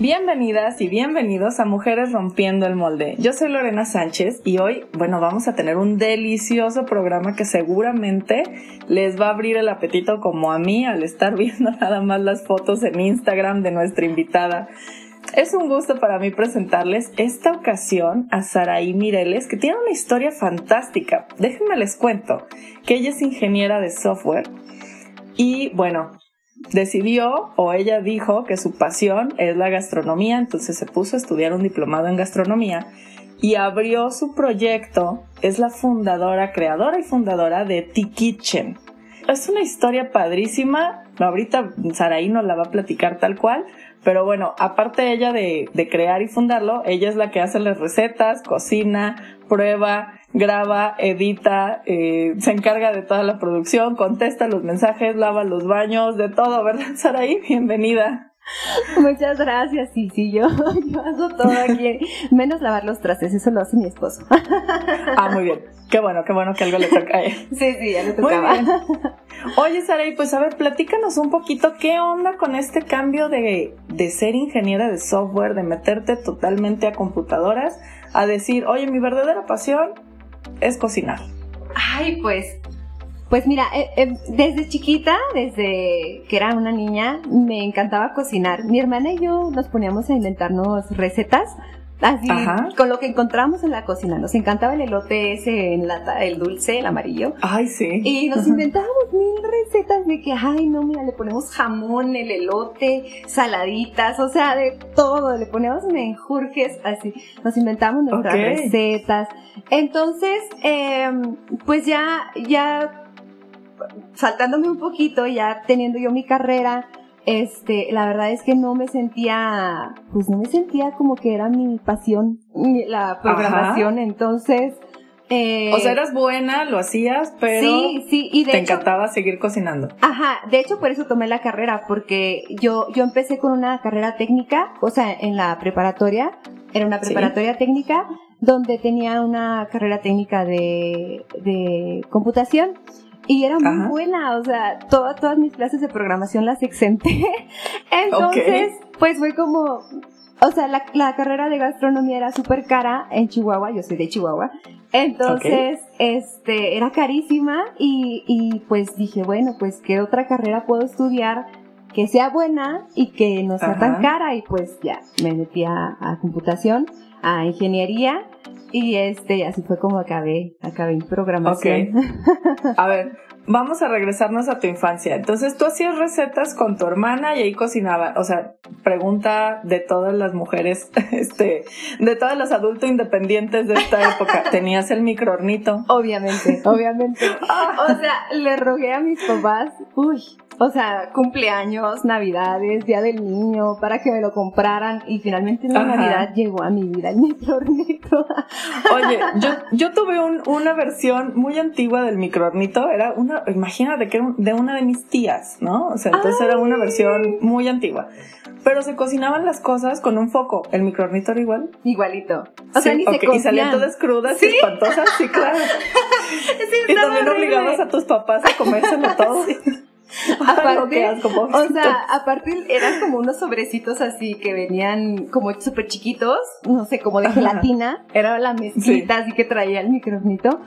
Bienvenidas y bienvenidos a Mujeres Rompiendo el Molde. Yo soy Lorena Sánchez y hoy, bueno, vamos a tener un delicioso programa que seguramente les va a abrir el apetito como a mí al estar viendo nada más las fotos en Instagram de nuestra invitada. Es un gusto para mí presentarles esta ocasión a Saraí Mireles, que tiene una historia fantástica. Déjenme les cuento que ella es ingeniera de software y bueno, decidió o ella dijo que su pasión es la gastronomía, entonces se puso a estudiar un diplomado en gastronomía y abrió su proyecto, es la fundadora, creadora y fundadora de T-Kitchen. Es una historia padrísima, ahorita Saraí nos la va a platicar tal cual, pero bueno, aparte ella de, de crear y fundarlo, ella es la que hace las recetas, cocina, prueba, graba, edita, eh, se encarga de toda la producción, contesta los mensajes, lava los baños, de todo, ¿verdad, Saraí? Bienvenida. Muchas gracias, sí, sí, yo, yo hago todo aquí, menos lavar los trastes, eso lo hace mi esposo. Ah, muy bien, qué bueno, qué bueno que algo le toca a él. Sí, sí, ya le tocaba. Muy bien. Oye, Saraí, pues a ver, platícanos un poquito, ¿qué onda con este cambio de, de ser ingeniera de software, de meterte totalmente a computadoras, a decir, oye, mi verdadera pasión es cocinar? Ay, pues, pues mira, eh, eh, desde chiquita, desde que era una niña, me encantaba cocinar. Mi hermana y yo nos poníamos a inventarnos recetas. Así, con lo que encontramos en la cocina. Nos encantaba el elote ese en lata, el dulce, el amarillo. Ay, sí. Y nos inventábamos mil recetas de que, ay, no, mira, le ponemos jamón, el elote, saladitas, o sea, de todo. Le ponemos menjurjes, así. Nos inventamos nuestras recetas. Entonces, eh, pues ya, ya saltándome un poquito, ya teniendo yo mi carrera, este, la verdad es que no me sentía, pues no me sentía como que era mi pasión, la programación, entonces... Eh, o sea, eras buena, lo hacías, pero sí, sí, y te encantaba seguir cocinando. Ajá, de hecho por eso tomé la carrera, porque yo, yo empecé con una carrera técnica, o sea, en la preparatoria, era una preparatoria técnica, donde tenía una carrera técnica de, de computación y era muy buena, o sea, todas, todas mis clases de programación las exenté. Entonces, pues fue como, o sea, la, la carrera de gastronomía era súper cara en Chihuahua, yo soy de Chihuahua. Entonces, este, era carísima y, y pues dije, bueno, pues qué otra carrera puedo estudiar que sea buena y que no sea tan cara y pues ya, me metí a, a computación, a ingeniería y este, así fue como acabé, acabé en programación. A ver, vamos a regresarnos a tu infancia. Entonces, tú hacías recetas con tu hermana y ahí cocinaba. O sea, pregunta de todas las mujeres, este, de todas las adultos independientes de esta época. ¿Tenías el microornito? Obviamente, obviamente. o sea, le rogué a mis papás, uy, o sea, cumpleaños, navidades, día del niño, para que me lo compraran y finalmente en la Navidad llegó a mi vida el microornito. Oye, yo, yo tuve un, una versión muy antigua del microornito, era una, imagínate que era de una de mis tías, ¿no? O sea, entonces era una versión muy antigua. Pero se cocinaban las cosas con un foco. ¿El microornito era igual? Igualito. O sea, ni se Y salían todas crudas y espantosas, sí, claro. y también obligabas a tus papás a comérselo todo. Aparte, o sea, aparte eran como unos sobrecitos así que venían como súper chiquitos, no sé, como de gelatina. Era la mezclita así que traía el micronito.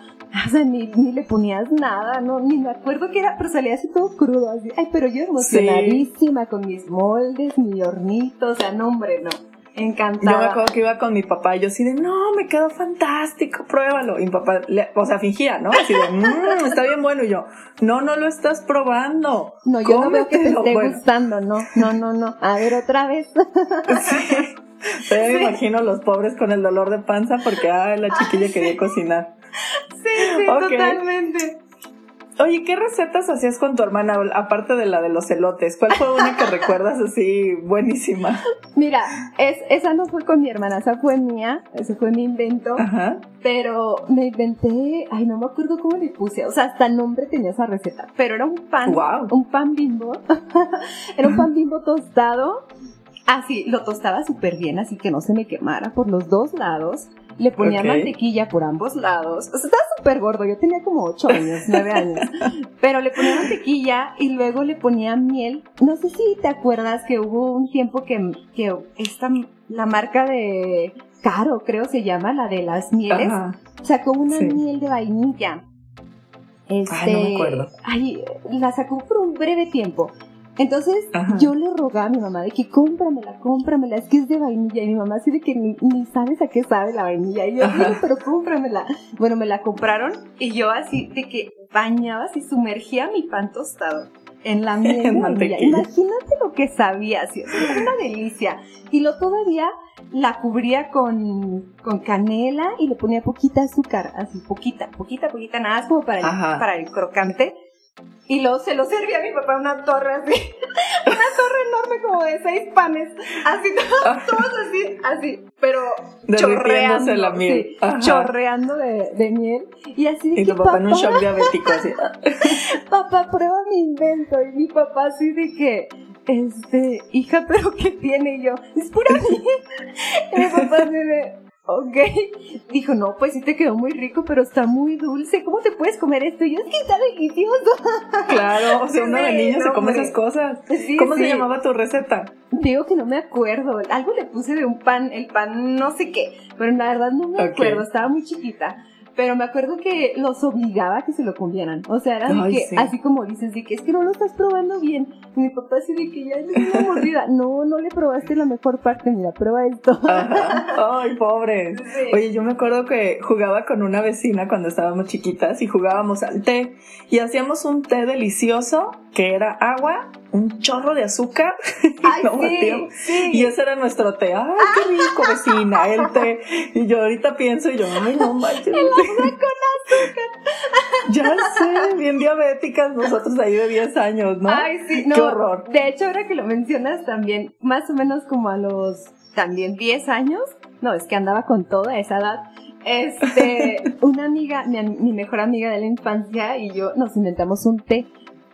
O sea, ni, ni, le ponías nada, no, ni me acuerdo que era, pero salía así todo crudo, así. Ay, pero yo emocionadísima con mis moldes, mi hornito, o sea, no, hombre, no. Encantada. Yo me acuerdo que iba con mi papá y yo así de, no, me quedó fantástico, pruébalo. Y mi papá, o sea, fingía, ¿no? Así de, mmm, está bien bueno. Y yo, no, no lo estás probando. No, yo no veo que te esté gustando, no, no, no, no. A ver, otra vez. Sí. Pero me imagino los pobres con el dolor de panza porque, ay, la chiquilla quería cocinar. Sí, sí, totalmente. Oye, ¿qué recetas hacías con tu hermana, aparte de la de los elotes? ¿Cuál fue una que recuerdas así buenísima? Mira, es, esa no fue con mi hermana, esa fue mía, ese fue mi invento. Ajá. Pero me inventé, ay, no me acuerdo cómo le puse, o sea, hasta nombre tenía esa receta, pero era un pan, Wow. un pan bimbo, era un pan bimbo tostado, así, lo tostaba súper bien, así que no se me quemara por los dos lados, le ponía mantequilla por ambos lados, o sea, estaba súper gordo, yo tenía como 8 años, 9 años, pero le ponía mantequilla y luego le ponía miel, no sé si te acuerdas que hubo un tiempo que, que esta, la marca de Caro, creo se llama, la de las mieles, Ajá. sacó una Sí. miel de vainilla. Este, Ay, no me acuerdo. ay, la sacó por un breve tiempo. Entonces Ajá. yo le rogaba a mi mamá de que cómpramela, cómpramela, es que es de vainilla. Y mi mamá así de que ni, ni sabes a qué sabe la vainilla. Y yo, Ajá. "Sí, pero cómpramela. Bueno, me la compraron y yo así de que bañaba, así sumergía mi pan tostado en la miel de vainilla. Imagínate lo que sabía, sea, era una delicia. Y lo todavía la cubría con, con canela y le ponía poquita azúcar, así, poquita, poquita, poquita, nada más como para el, Ajá. para el crocante. Y luego se lo servía a mi papá una torre así, una torre enorme como de seis panes, así, todos, todos así, así, pero chorreando, la miel. sí, chorreando de, de miel. Y así Y tu papá en un "Papá, shock diabético, así. papá, prueba mi invento. Y mi papá así de que, este, hija, pero ¿qué tiene? Y yo, es pura miel. Y mi papá así de, ok. Dijo, no, pues sí te quedó muy rico, pero está muy dulce. ¿Cómo te puedes comer esto? Y yo, es que está delicioso. Claro, o sea, uno de niño se come esas cosas. Sí, ¿Cómo se llamaba tu receta? Digo que no me acuerdo. Algo le puse de un pan, el pan no sé qué, pero la verdad no me acuerdo, estaba muy chiquita. Pero me acuerdo que los obligaba a que se lo comieran. O sea, era de Ay, que, sí. así como dices, de que es que no lo estás probando bien. Y mi papá así de que ya di una mordida. No, no le probaste la mejor parte, mira, prueba esto. Ajá. Ay, pobre. Sí. Oye, yo me acuerdo que jugaba con una vecina cuando estábamos chiquitas y jugábamos al té y hacíamos un té delicioso que era agua, un chorro de azúcar Ay, lo sí, y ese era nuestro té. Ay, qué rico, vecina, el té. Y yo ahorita pienso y yo, ay, no manches. Ya sé, bien diabéticas nosotros ahí de 10 años, ¿no? Ay, sí, no. Qué horror. De hecho, ahora que lo mencionas también, más o menos como a los también 10 años, no, es que andaba con toda esa edad. Este, una amiga, mi, am- mi mejor amiga de la infancia y yo nos inventamos un té.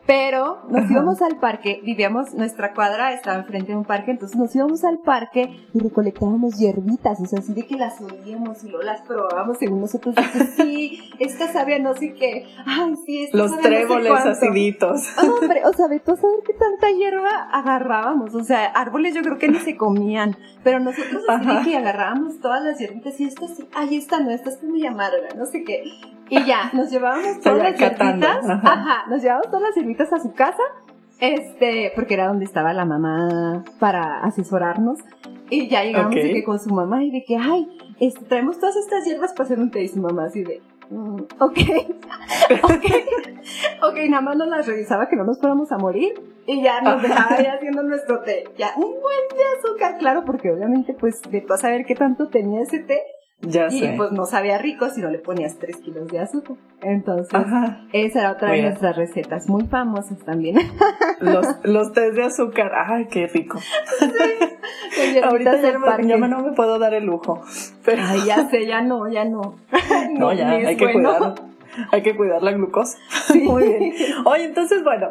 Pero nos Ajá. íbamos al parque, vivíamos, nuestra cuadra estaba enfrente de un parque, entonces nos íbamos al parque y recolectábamos hierbitas, o sea, así de que las olíamos y luego las probábamos según nosotros, que sí, esta sabe a no sé qué, ay, sí, esta Los a no sé tréboles cuánto". aciditos. Ah, Hombre, o sea, de todo saber qué tanta hierba agarrábamos. O sea, árboles yo creo que ni se comían. Pero nosotros así de que agarrábamos todas las hierbitas y esta sí, ay, esta no, esta está muy amarga, no sé qué. Y ya, nos llevábamos todas Ya las hierbitas. ajá. Ajá. nos llevábamos todas las hierbitas a su casa. Este, porque era donde estaba la mamá para asesorarnos. Y ya llegamos de que con su mamá y de que, ay, este, traemos todas estas hierbas para hacer un té. Y su mamá así de, "Mm, ok, ok, ok, nada más nos las revisaba que no nos fuéramos a morir. Y ya nos dejaba ahí haciendo nuestro té. Ya, un buen de azúcar, claro, porque obviamente, pues, de tú a saber qué tanto tenía ese té. Ya Y sé. pues no sabía rico si no le ponías 3 kilos de azúcar. Entonces, Ajá. esa era otra de nuestras recetas, muy famosas también. Los, los tés de azúcar. Ay, qué rico. Ahorita ya, me- ya me- no me puedo dar el lujo. Pero Ay, ya sé, ya no, ya no. no, ya, hay que cuidar. Hay que cuidar la glucosa. Sí. Muy bien. Oye, entonces, bueno.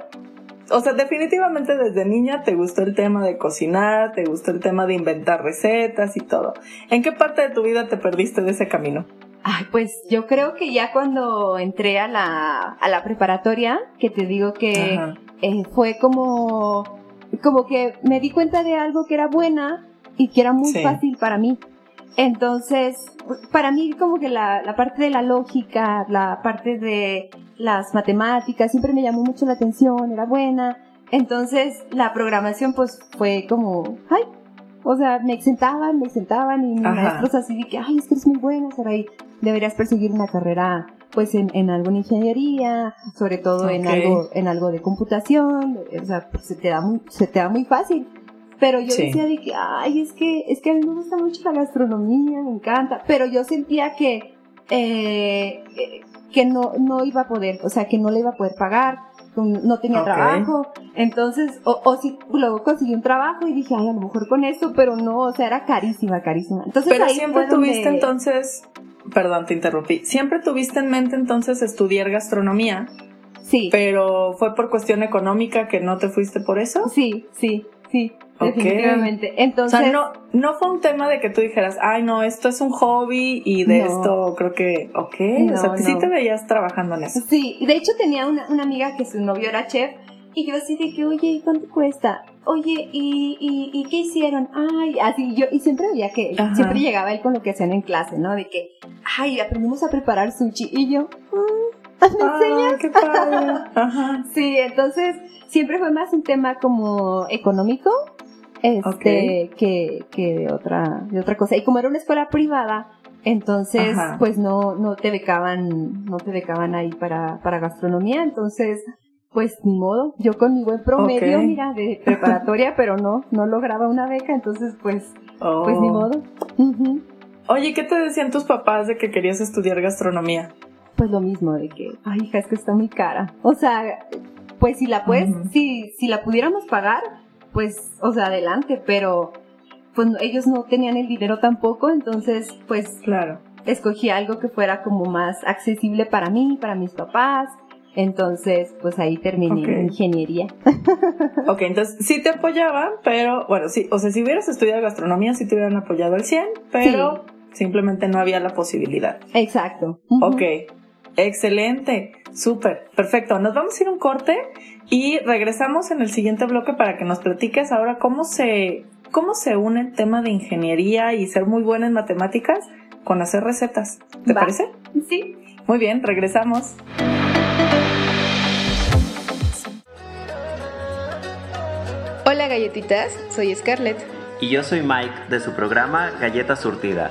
O sea, definitivamente desde niña te gustó el tema de cocinar, te gustó el tema de inventar recetas y todo. ¿En qué parte de tu vida te perdiste de ese camino? Ay, pues yo creo que ya cuando entré a la, a la preparatoria, que te digo que eh, fue como, como que me di cuenta de algo que era buena y que era muy Sí. fácil para mí. Entonces, para mí como que la, la parte de la lógica, la parte de las matemáticas, siempre me llamó mucho la atención, era buena. Entonces, la programación pues fue como, ay, o sea, me sentaban, me sentaban y mis Ajá. maestros así de que, ay, es que eres muy buena, Saraí, deberías perseguir una carrera pues en, en alguna ingeniería, sobre todo en Ok. algo, en algo de computación, o sea, pues, se te da muy, se te da muy fácil. Pero yo Sí. decía de que, ay, es que, es que a mí me gusta mucho la gastronomía, me encanta. Pero yo sentía que, eh, eh, que no, no iba a poder, o sea, que no le iba a poder pagar, no tenía trabajo, entonces, o, o si luego conseguí un trabajo y dije, ay, a lo mejor con esto, pero no, o sea, era carísima, carísima. Entonces, pero siempre tuviste entonces, perdón, te interrumpí, siempre tuviste en mente entonces estudiar gastronomía. Sí. Pero fue por cuestión económica que no te fuiste por eso. Sí, sí, sí. Definitivamente. Entonces. O sea, no, no fue un tema de que tú dijeras, ay, no, esto es un hobby y de esto creo que, ok. o sea, sí te veías trabajando en eso. Sí, de hecho tenía una, una amiga que su novio era chef y yo así de que, oye, ¿y cuánto cuesta? Oye, ¿y, y, y qué hicieron? Ay, así yo, y siempre veía que, siempre llegaba él con lo que hacían en clase, ¿no? De que, ay, aprendimos a preparar sushi. Y yo, mm, ¿me ah, enseñas? qué padre. Ajá. Sí, entonces siempre fue más un tema como económico este, que, que de otra, de otra cosa. Y como era una escuela privada, entonces, pues no, no te becaban, no te becaban ahí para, para gastronomía, entonces, pues ni modo, yo con mi buen promedio, mira, de preparatoria, pero no, no lograba una beca, entonces pues, pues ni oh. modo. Oye, ¿qué te decían tus papás de que querías estudiar gastronomía? Pues lo mismo, de que, ay hija, es que está muy cara. O sea, pues si la puedes, si, si la pudiéramos pagar, pues, o sea, adelante, pero pues ellos no tenían el dinero tampoco, entonces, pues, claro. Escogí algo que fuera como más accesible para mí, para mis papás. Entonces, pues ahí terminé en ingeniería. ok, entonces sí te apoyaban, pero bueno, sí, o sea, si hubieras estudiado gastronomía, sí te hubieran apoyado al 100, pero simplemente no había la posibilidad. Exacto. Ok, excelente. Súper, perfecto. Nos vamos a ir un corte y regresamos en el siguiente bloque para que nos platiques ahora cómo se, cómo se une el tema de ingeniería y ser muy buena en matemáticas con hacer recetas. ¿Te parece? Sí. Muy bien, regresamos. Hola galletitas, soy Scarlett. Y yo soy Mike de su programa Galleta Surtida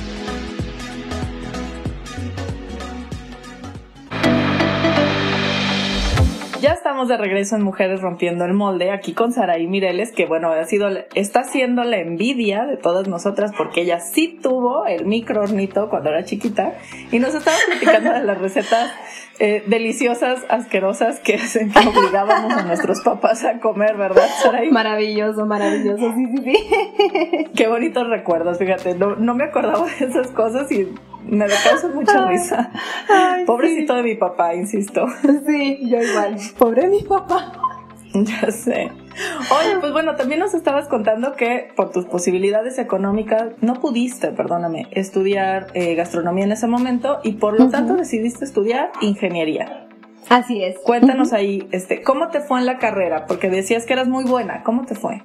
Ya estamos de regreso en Mujeres Rompiendo el Molde, aquí con Saraí Mireles, que bueno, ha sido, está siendo la envidia de todas nosotras porque ella sí tuvo el micro hornito cuando era chiquita y nos estaba platicando de las recetas eh, deliciosas, asquerosas que hacen que obligábamos a nuestros papás a comer, ¿verdad, Saraí? Maravilloso, maravilloso, sí, sí, sí. Qué bonitos recuerdos, fíjate, no, no me acordaba de esas cosas y me causa mucha risa. Pobrecito de mi papá, insisto. Sí, yo igual. Pobre mi papá. Ya sé. Oye, pues bueno, también nos estabas contando que por tus posibilidades económicas no pudiste, perdóname, estudiar eh, gastronomía en ese momento y por lo tanto decidiste estudiar ingeniería. Así es. Cuéntanos ahí, este, ¿cómo te fue en la carrera? Porque decías que eras muy buena. ¿Cómo te fue?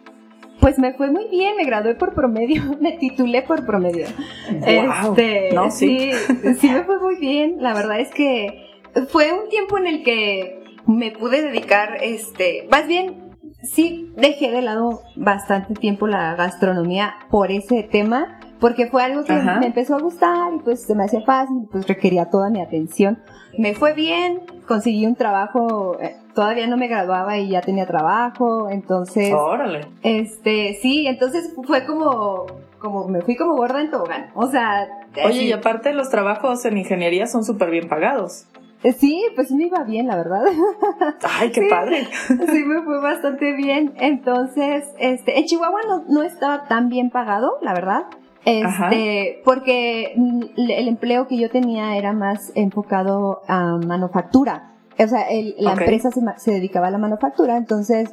Pues me fue muy bien, me gradué por promedio, me titulé por promedio. este, sí. sí, me fue muy bien. La verdad es que fue un tiempo en el que me pude dedicar, este, más bien, sí dejé de lado bastante tiempo la gastronomía por ese tema, porque fue algo que me empezó a gustar y pues se me hacía fácil, pues requería toda mi atención. Me fue bien, conseguí un trabajo eh, todavía no me graduaba y ya tenía trabajo, entonces... Órale. Este, sí, entonces fue como, como, me fui como gorda en tobogán, o sea... Oye, y aparte los trabajos en ingeniería son súper bien pagados. Eh, sí, pues me iba bien, la verdad. Ay, qué padre. Sí, me fue bastante bien. Entonces, este, en Chihuahua no, no estaba tan bien pagado, la verdad. Este, porque el empleo que yo tenía era más enfocado a manufactura o sea, la empresa se, dedicaba a la manufactura, entonces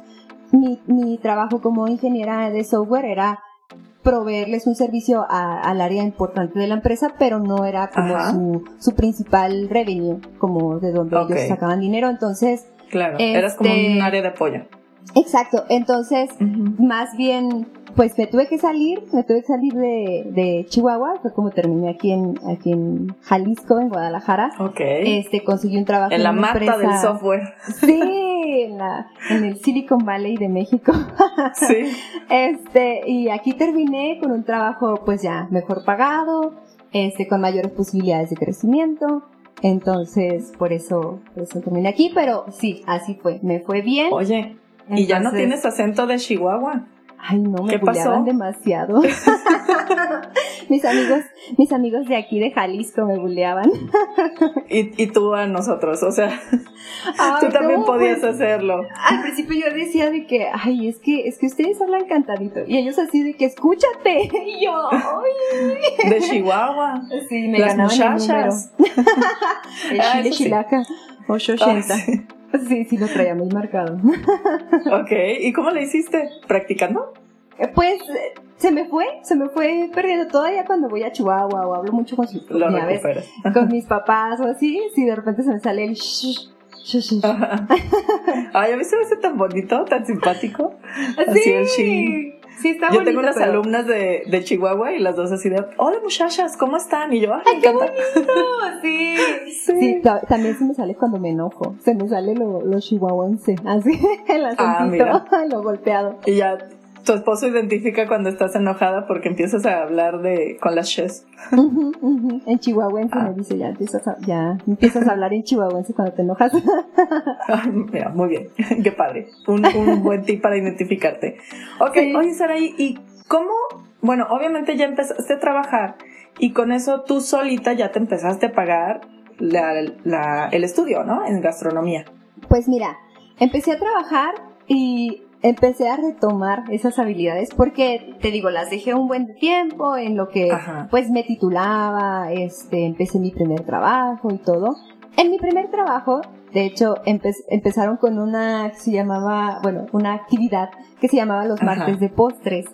mi, mi trabajo como ingeniera de software era proveerles un servicio al área importante de la empresa, pero no era como su, su, principal revenue, como de donde ellos sacaban dinero. Entonces, claro, eras como un este, área de apoyo. Exacto, entonces, más bien pues me tuve que salir, me tuve que salir de, de Chihuahua, fue como terminé aquí en, aquí en Jalisco, en Guadalajara. Ok. Este, conseguí un trabajo en, la mata del software. Sí, en, la, en el Silicon Valley de México. Sí. Este, y aquí terminé con un trabajo pues ya mejor pagado, este, con mayores posibilidades de crecimiento. Entonces, por eso, por eso terminé aquí, pero sí, así fue, me fue bien. Oye, ¿y ya no tienes acento de Chihuahua? Ay, no, me buleaban demasiado. mis amigos, mis amigos de aquí de Jalisco me buleaban. Y, y tú a nosotros, o sea, Ay, tú también no, podías pues, hacerlo. Al principio yo decía de que, ay, es que, es que ustedes hablan cantadito. Y ellos así de que, escúchate. Y yo, ay. De Chihuahua. Sí, me Las ganaban el número. muchachas. El Ah, chile eso sí. chilaca, Ah, 880. sí. Sí, sí, lo traía muy marcado. Ok, ¿y cómo le hiciste? ¿Practicando? Eh, Pues se me fue, se me fue perdiendo todavía cuando voy a Chihuahua o hablo mucho con, sus, recuperas. con mis papás o así, si de repente se me sale el shh. Ay, a mí se me hace tan bonito, tan simpático. Así el Sí, sí. Sí está Yo bonito. tengo unas pero- alumnas de, de Chihuahua y las dos así de, hola muchachas, ¿cómo están? Y yo, ay, ¡Ay, me qué encanta". bonito! Sí. Sí. Sí, ta- también se me sale cuando me enojo. Se me sale lo, lo chihuahuense, así, el acentito, Ah, lo golpeado. Y ya tu esposo identifica cuando estás enojada porque empiezas a hablar de con las ujú. En chihuahuense Ah. me dice, ya empiezas, a, ya empiezas a hablar en chihuahuense cuando te enojas. Ay, mira, muy bien, qué padre. Un, un buen tip para identificarte. Ok, Sí. oye Saraí, ¿y cómo? Bueno, obviamente ya empezaste a trabajar y con eso tú solita ya te empezaste a pagar la, la- el estudio, ¿no? En gastronomía. Pues mira, empecé a trabajar y empecé a retomar esas habilidades porque, te digo, las dejé un buen tiempo en lo que Ajá. pues me titulaba, este, empecé mi primer trabajo y todo. En mi primer trabajo, de hecho, empe- empezaron con una que se llamaba, bueno, una actividad que se llamaba los Ajá. martes de postres.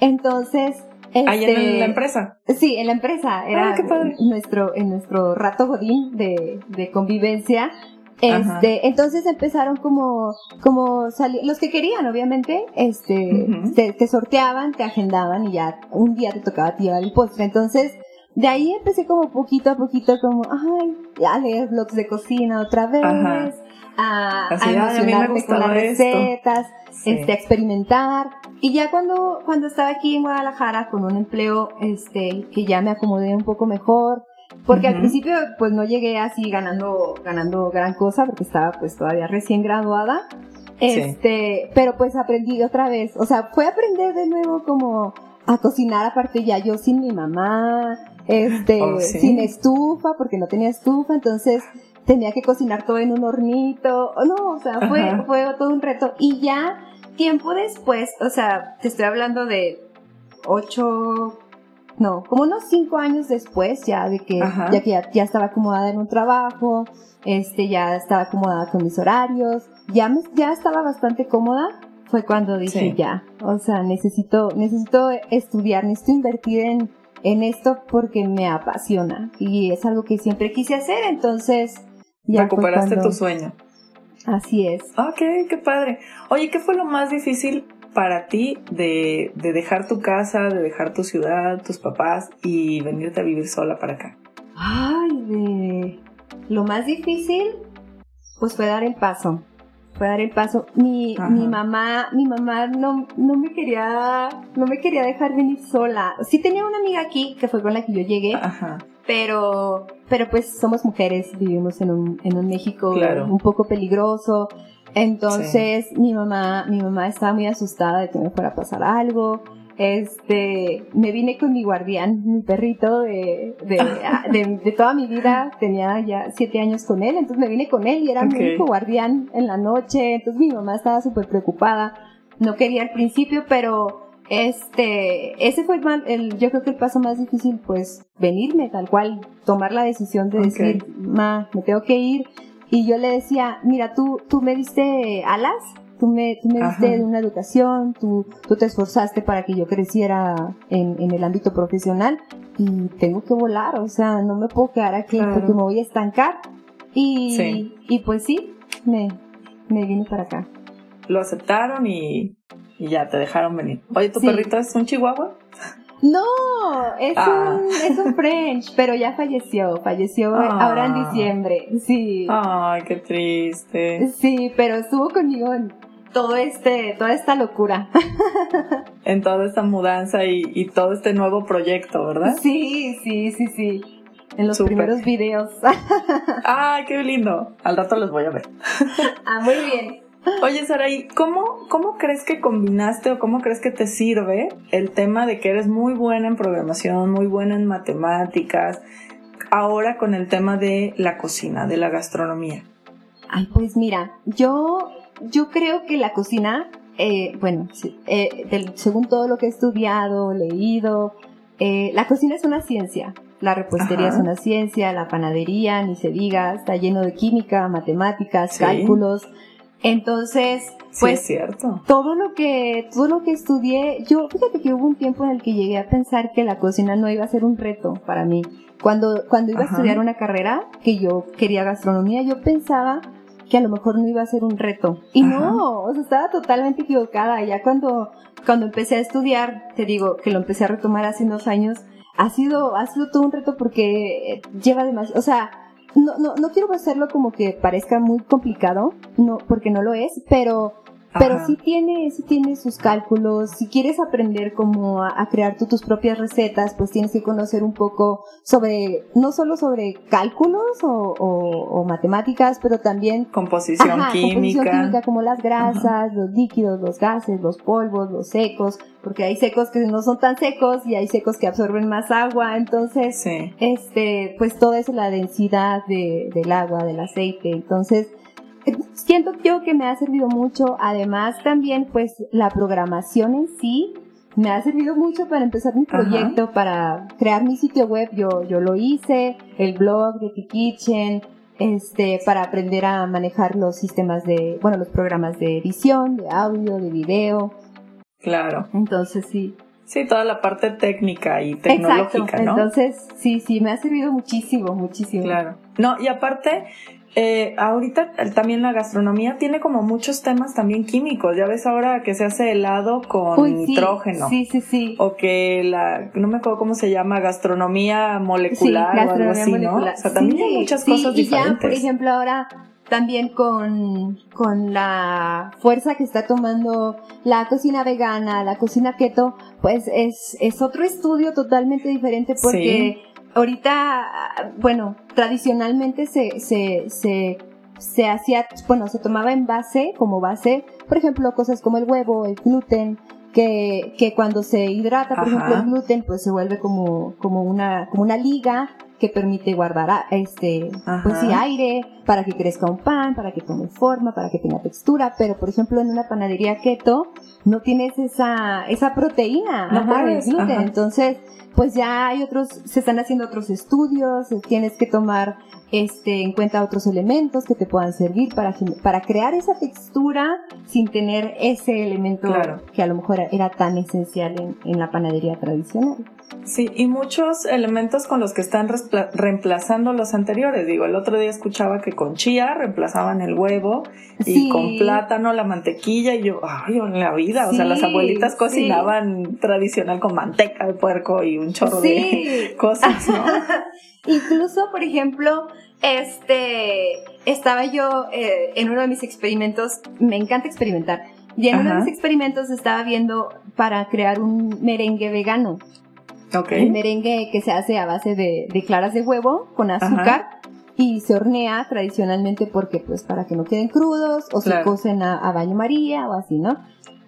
Entonces, Ahí en este, la empresa. Sí, en la empresa. Era Ah, qué padre. nuestro, en nuestro rato godín de, de convivencia. Este, entonces empezaron como, como sali- los que querían, obviamente, este, Ujú. te, te sorteaban, te agendaban y ya un día te tocaba a ti llevar el postre. Entonces, de ahí empecé como poquito a poquito, como, ay, a leer blogs de cocina otra vez, Ajá. a, Así, a "Ay, a mí me emocionarme con las gustaba esto". recetas, Sí. este, a experimentar. Y ya cuando, cuando estaba aquí en Guadalajara con un empleo, este, que ya me acomodé un poco mejor, porque al principio, pues no llegué así ganando, ganando gran cosa, porque estaba pues todavía recién graduada. Sí. Este, pero pues aprendí otra vez, o sea, fue aprender de nuevo como a cocinar aparte ya yo sin mi mamá, este, Oh, sí. sin estufa, porque no tenía estufa, entonces tenía que cocinar todo en un hornito, o no, o sea, fue, Ajá. fue todo un reto. Y ya tiempo después, o sea, te estoy hablando de ocho, no, como unos cinco años después ya de que, Ajá. ya que ya, ya estaba acomodada en un trabajo, este, ya estaba acomodada con mis horarios, ya me, ya estaba bastante cómoda, fue cuando dije Sí. ya, o sea, necesito, necesito estudiar, necesito invertir en, en esto porque me apasiona y es algo que siempre quise hacer, entonces ya Recuperaste cuando- tu sueño. Así es. Ok, qué padre. Oye, ¿qué fue lo más difícil para ti de, de dejar tu casa, de dejar tu ciudad, tus papás y venirte a vivir sola para acá? Ay, de lo más difícil, pues fue dar el paso. Fue dar el paso. Mi, Ajá. mi mamá, mi mamá no, no me quería, no me quería dejar venir sola. Sí tenía una amiga aquí que fue con la que yo llegué, Ajá. pero, pero pues somos mujeres, vivimos en un, en un México Claro. un poco peligroso. Entonces, mi mamá, mi mamá estaba muy asustada de que me fuera a pasar algo. Este, me vine con mi guardián, mi perrito de, de, de, de toda mi vida. Tenía ya siete años con él, entonces me vine con él y era mi único guardián en la noche. Entonces mi mamá estaba súper preocupada. No quería al principio, pero este, ese fue el, mal- el- yo creo que el paso más difícil, pues, venirme tal cual, tomar la decisión de decir, ma, me tengo que ir. Y yo le decía, mira, tú, tú me diste alas, tú me, tú me diste Ajá. una educación, tú, tú te esforzaste para que yo creciera en, en el ámbito profesional y tengo que volar, o sea, no me puedo quedar aquí Claro. porque me voy a estancar. Y, Sí. y pues sí, me, me vine para acá. Lo aceptaron y, y ya te dejaron venir. Oye, ¿tu Sí. perrito es un chihuahua? No, es, ah. un, es un French, pero ya falleció, falleció ahora en ah. diciembre, sí. Ay, qué triste. Sí, pero estuvo conmigo en todo este, toda esta locura. en toda esta mudanza y, todo este nuevo proyecto, ¿verdad? Sí, sí, sí, sí. En los primeros videos. Ay, qué lindo. Al rato los voy a ver. ah, muy bien. Oye, Saraí, ¿cómo, ¿cómo crees que combinaste o cómo crees que te sirve el tema de que eres muy buena en programación, muy buena en matemáticas, ahora con el tema de la cocina, de la gastronomía? Ay, pues mira, yo, yo creo que la cocina, eh, bueno, eh, según todo lo que he estudiado, leído, eh, la cocina es una ciencia. La repostería es una ciencia, la panadería, ni se diga, está lleno de química, matemáticas, cálculos. Entonces, pues cierto. todo lo que todo lo que estudié, yo fíjate que hubo un tiempo en el que llegué a pensar que la cocina no iba a ser un reto para mí. Cuando cuando iba a estudiar una carrera que yo quería gastronomía, yo pensaba que a lo mejor no iba a ser un reto. Y no, o sea, estaba totalmente equivocada. Ya cuando cuando empecé a estudiar, te digo que lo empecé a retomar hace unos años, ha sido ha sido todo un reto porque lleva demasiado, o sea, no, no, no quiero hacerlo como que parezca muy complicado, no, porque no lo es, pero pero sí tiene, sí tiene sus cálculos. Si quieres aprender cómo a, crear tus propias recetas, pues tienes que conocer un poco sobre, no solo sobre cálculos o, matemáticas, pero también composición, química. composición química, como las grasas, los líquidos, los gases, los polvos, los secos, porque hay secos que no son tan secos y hay secos que absorben más agua. Entonces, este, pues todo es la densidad de, del agua, del aceite. Entonces, siento yo que me ha servido mucho. Además, también, pues, la programación en sí me ha servido mucho para empezar mi proyecto, para crear mi sitio web. Yo, yo lo hice, el blog de T-Kitchen, este, para aprender a manejar los sistemas de, bueno, los programas de edición, de audio, de video. Claro. Entonces, sí. Sí, toda la parte técnica y tecnológica, Exacto. Entonces, sí, sí, me ha servido muchísimo, muchísimo. Claro. No, y aparte, eh, ahorita también la gastronomía tiene como muchos temas también químicos. Ya ves ahora que se hace helado con nitrógeno. Sí, sí, sí. O que la, no me acuerdo cómo se llama, gastronomía molecular o algo así, ¿no? O sea, también hay muchas cosas diferentes. Y ya, por ejemplo, ahora también con, con la fuerza que está tomando la cocina vegana, la cocina keto, pues es, es otro estudio totalmente diferente porque ahorita, bueno, tradicionalmente se, se, se, se hacía, bueno, se tomaba en base, como base, por ejemplo, cosas como el huevo, el gluten, que, que cuando se hidrata, por ejemplo, el gluten, pues se vuelve como, como una, como una liga que permite guardar este, pues sí, aire, para que crezca un pan, para que tome forma, para que tenga textura, pero por ejemplo en una panadería keto no tienes esa, esa proteína, no gluten, entonces pues ya hay otros, se están haciendo otros estudios, tienes que tomar este, en cuenta otros elementos que te puedan servir para, para crear esa textura sin tener ese elemento que a lo mejor era tan esencial en, en, la panadería tradicional. Sí, y muchos elementos con los que están reemplazando los anteriores. Digo, el otro día escuchaba que con chía reemplazaban el huevo y con plátano la mantequilla y yo, ay, en la vida, o sea, las abuelitas cocinaban tradicional con manteca de puerco y un chorro de cosas, ¿no? Incluso, por ejemplo, este, estaba yo eh, en uno de mis experimentos, me encanta experimentar, y en uno de mis experimentos estaba viendo para crear un merengue vegano. Okay. Un merengue que se hace a base de, claras de huevo con azúcar y se hornea tradicionalmente porque pues para que no queden crudos o se cocen a, a baño maría o así, ¿no?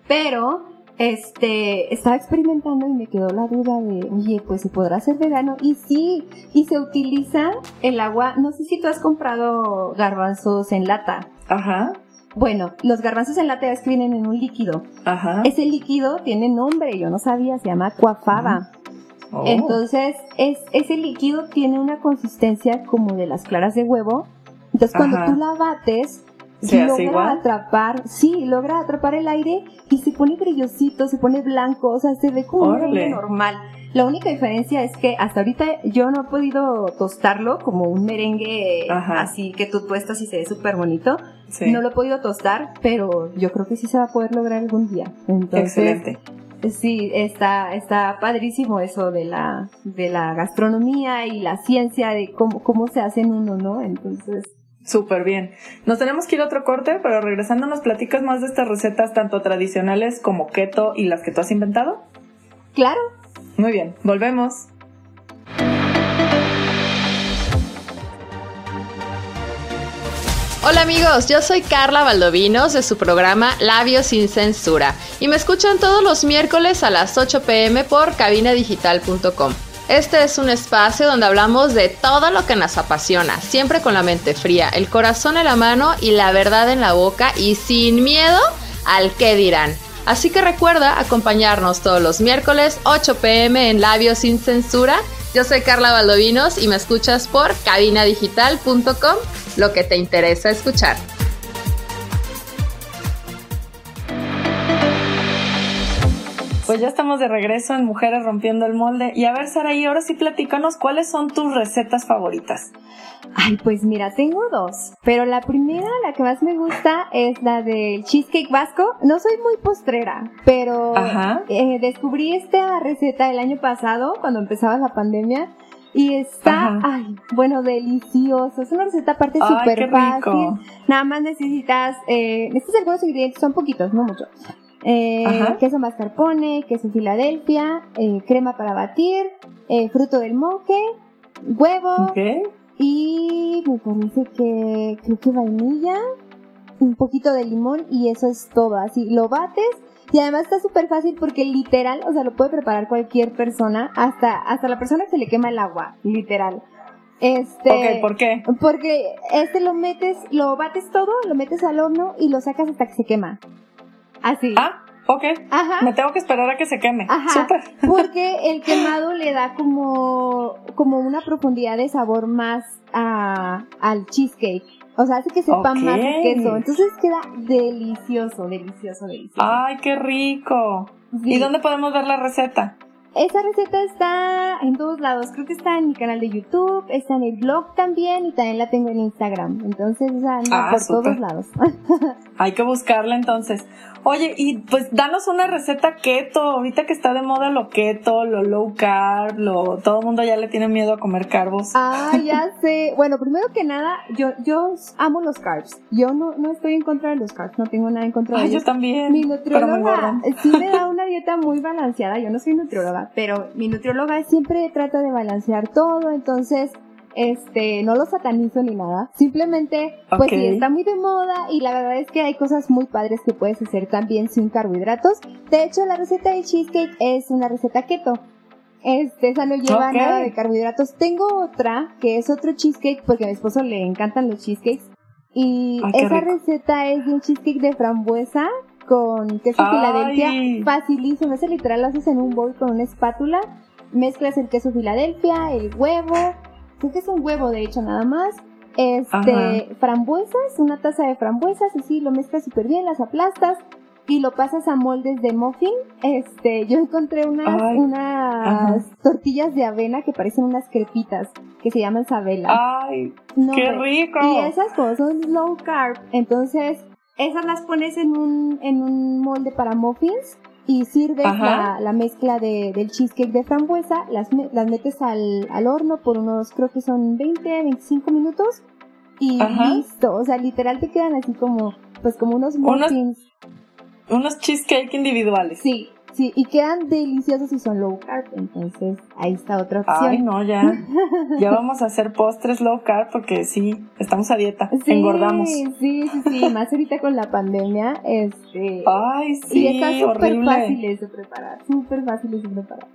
Pero este, estaba experimentando y me quedó la duda de, oye, pues se podrá hacer vegano. Y sí, y se utiliza el agua, no sé si tú has comprado garbanzos en lata. Ajá. Bueno, los garbanzos en lata es que vienen en un líquido. Ajá. Ese líquido tiene nombre, yo no sabía, se llama cuafaba. Oh. Entonces, es, ese líquido tiene una consistencia como de las claras de huevo. Entonces, cuando tú la bates, ¿Se logra atrapar, sí, logra atrapar el aire y se pone brillosito, se pone blanco, o sea, se ve como un merengue normal. La única diferencia es que hasta ahorita yo no he podido tostarlo como un merengue así que tú tuestas y se ve súper bonito. No lo he podido tostar, pero yo creo que sí se va a poder lograr algún día. Entonces, Excelente. Sí, está, está padrísimo eso de la, de la gastronomía y la ciencia de cómo, cómo se hace en uno, ¿no? Entonces. Súper bien. Nos tenemos que ir a otro corte, pero regresando nos platicas más de estas recetas tanto tradicionales como keto y las que tú has inventado. Claro. Muy bien, volvemos. Hola amigos, yo soy Carla Valdovinos de su programa Labios sin Censura y me escuchan todos los miércoles a las 8 pm por cabinadigital.com. Este es un espacio donde hablamos de todo lo que nos apasiona, siempre con la mente fría, el corazón en la mano y la verdad en la boca y sin miedo al qué dirán. Así que recuerda acompañarnos todos los miércoles 8 pm en Labios sin Censura. Yo soy Carla Valdovinos y me escuchas por cabinadigital.com lo que te interesa escuchar. Pues ya estamos de regreso en Mujeres Rompiendo el Molde. Y a ver, Saraí, ahora sí platícanos cuáles son tus recetas favoritas. Ay, pues mira, tengo dos, pero la primera, la que más me gusta, es la del cheesecake vasco. No soy muy postrera, pero eh, descubrí esta receta el año pasado, cuando empezaba la pandemia, y está, ay, bueno, delicioso. Es una receta aparte súper fácil. Nada más necesitas, eh, necesitas algunos ingredientes, son poquitos, no mucho. Eh, queso mascarpone, queso Filadelfia, eh, crema para batir, eh, fruto del moque, huevo. Y me parece que, creo que vainilla, un poquito de limón y eso es todo. Así, lo bates y además está súper fácil porque literal, o sea, lo puede preparar cualquier persona, hasta, hasta la persona que se le quema el agua, literal. Este, ¿por qué? Porque este lo metes, lo bates todo, lo metes al horno y lo sacas hasta que se quema. Así. Ah, ok. Ajá. Me tengo que esperar a que se queme. Ajá. Súper. Porque el quemado le da como, como una profundidad de sabor más a, al cheesecake. O sea, hace que sepa más el queso. Entonces queda delicioso, delicioso, delicioso. ¡Ay, qué rico! ¿Y dónde podemos ver la receta? Esa receta está en todos lados. Creo que está en mi canal de YouTube, está en el blog también y también la tengo en Instagram. Entonces, anda ah, por todos lados. Hay que buscarla entonces. Oye, y pues danos una receta keto, ahorita que está de moda lo keto, lo low carb, lo, todo el mundo ya le tiene miedo a comer carbos. Ah, ya sé. Bueno, primero que nada, yo, yo amo los carbs. Yo no, no estoy en contra de los carbs, no tengo nada en contra de Ay, yo también. Mi nutrióloga sí me da una dieta muy balanceada. Yo no soy nutrióloga, pero mi nutrióloga siempre trata de balancear todo, entonces este, no lo satanizo ni nada. Simplemente, pues sí, está muy de moda y la verdad es que hay cosas muy padres que puedes hacer también sin carbohidratos. De hecho, la receta de cheesecake es una receta keto. Este, esa no lleva nada de carbohidratos. Tengo otra, que es otro cheesecake, porque a mi esposo le encantan los cheesecakes. Y esa receta es de un cheesecake de frambuesa con queso Filadelfia. Facilísimo. Ese literal lo haces en un bowl con una espátula. Mezclas el queso Filadelfia, el huevo, creo que es un huevo de hecho nada más. Este, frambuesas, una taza de frambuesas, así lo mezclas súper bien, las aplastas y lo pasas a moldes de muffin. Este, yo encontré unas, unas tortillas de avena que parecen unas crepitas que se llaman sabela. ¡Ay! ¡Qué rico! Y esas cosas son low carb. Entonces, esas las pones en un, en un molde para muffins y sirves la, la, mezcla de, del cheesecake de frambuesa, las, las metes al, al, horno por unos, creo que son 20, 25 minutos y listo. O sea, literal te quedan así como, pues como unos muffins. Unos, unos cheesecake individuales. Sí, Sí, y quedan deliciosos y son low carb, entonces ahí está otra opción. Ay, no, ya. ya vamos a hacer postres low carb porque sí, estamos a dieta, engordamos. Sí, sí, sí, más ahorita con la pandemia, este. Ay, sí, Y están súper fáciles de preparar, súper fáciles de preparar.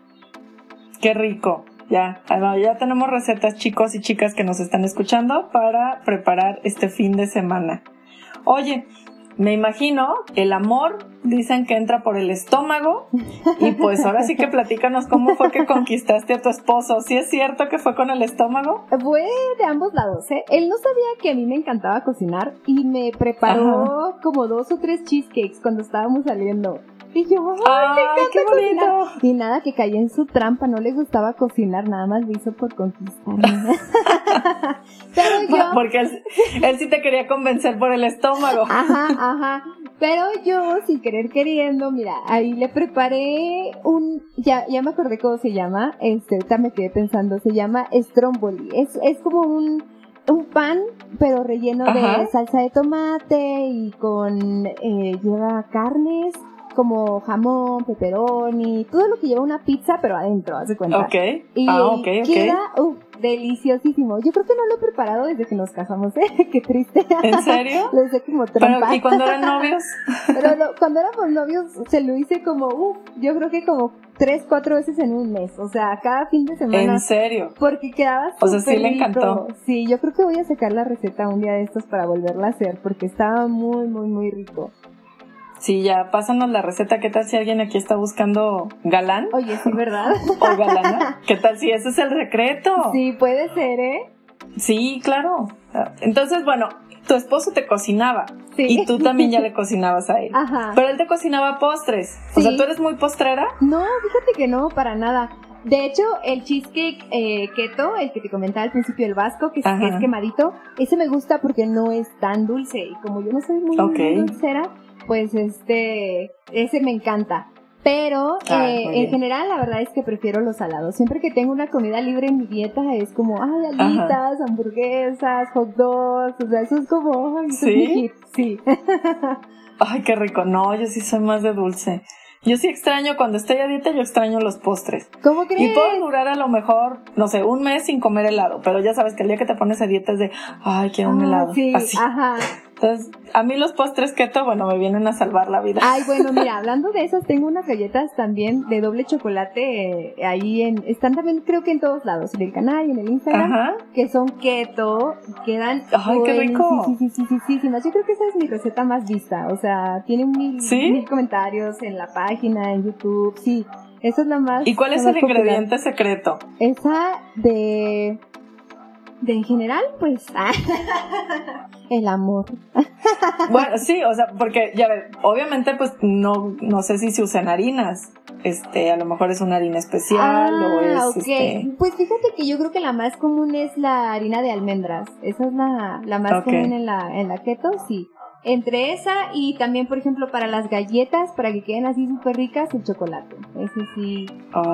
Qué rico. Ya, ya tenemos recetas chicos y chicas que nos están escuchando para preparar este fin de semana. Oye, me imagino, el amor dicen que entra por el estómago y pues ahora sí que platícanos cómo fue que conquistaste a tu esposo. ¿Sí es cierto que fue con el estómago? Fue de ambos lados, ¿eh? Él no sabía que a mí me encantaba cocinar y me preparó como dos o tres cheesecakes cuando estábamos saliendo. Y yo, ¡ay, qué bonito! Y nada, que caí en su trampa, no le gustaba cocinar, nada más lo hizo por conquistarme. Pero yo... Porque él, él, sí te quería convencer por el estómago. Ajá, ajá. Pero yo, sin querer queriendo, mira, ahí le preparé un, ya, ya me acordé cómo se llama, este, ahorita me quedé pensando, se llama Stromboli. Es, es como un, un pan, pero relleno de salsa de tomate y con, eh, lleva carnes, como jamón, pepperoni, todo lo que lleva una pizza, pero adentro, hace cuenta. Ok. Y ah, ok, ok. queda, uh, deliciosísimo. Yo creo que no lo he preparado desde que nos casamos, ¿eh? Qué triste. ¿En serio? lo hice como trampa. ¿Y cuando eran novios? Pero cuando éramos novios se lo hice como, uff, yo creo que como tres, cuatro veces en un mes. O sea, cada fin de semana. ¿En serio? Porque quedaba O sea, sí súper le rico. encantó. Sí, yo creo que voy a sacar la receta un día de estos para volverla a hacer porque estaba muy, muy, muy rico. Sí, ya, pásanos la receta. ¿Qué tal si alguien aquí está buscando galán Oye, sí, ¿verdad? o galana? ¿Qué tal si ese es el secreto? sí, puede ser, ¿eh? Sí, claro. Entonces, bueno, tu esposo te cocinaba Sí. y tú también ya le cocinabas a él. Ajá. Pero él te cocinaba postres. O sea, ¿tú eres muy postrera? No, fíjate que no, para nada. De hecho, el cheesecake eh, keto, el que te comentaba al principio, el vasco, que es, Ajá. que es quemadito, ese me gusta porque no es tan dulce. Y como yo no soy muy, muy dulcera, pues este, ese me encanta. Pero Ah, eh, en general la verdad es que prefiero los salados. Siempre que tengo una comida libre en mi dieta es como, ay, alitas, hamburguesas, hot dogs, o sea, eso es como, ay, ¿Sí? Sí. Ay, qué rico. No, yo sí soy más de dulce. Yo sí extraño, cuando estoy a dieta, yo extraño los postres. ¿Cómo Y crees? puedo durar a lo mejor, no sé, un mes sin comer helado, pero ya sabes que el día que te pones a dieta es de, ay, quiero un Ah, helado. sí, Así. ajá. Entonces, a mí los postres keto, bueno, me vienen a salvar la vida. Ay, bueno, mira, hablando de esas, tengo unas galletas también de doble chocolate eh, ahí en, están también creo que en todos lados, en el canal y en el Instagram, Ajá. que son keto, quedan Ay, qué rico. Sí, sí, sí, sí, sí, sí, Yo creo que esa es mi receta más vista, o sea, tiene mil, ¿Sí? mil comentarios en la página, en YouTube, sí. Esa es la más. ¿Y cuál es el más popular. ingrediente secreto? Esa de. De en general, pues. el amor. Bueno, sí, o sea, porque ya ver, obviamente pues no, no sé si se usan harinas. Este, a lo mejor es una harina especial o es Ah, ok. este. Pues fíjate que yo creo que la más común es la harina de almendras. Esa es la, la más común en la, en la keto, sí. Entre esa y también, por ejemplo, para las galletas, para que queden así súper ricas, el chocolate. Ese sí.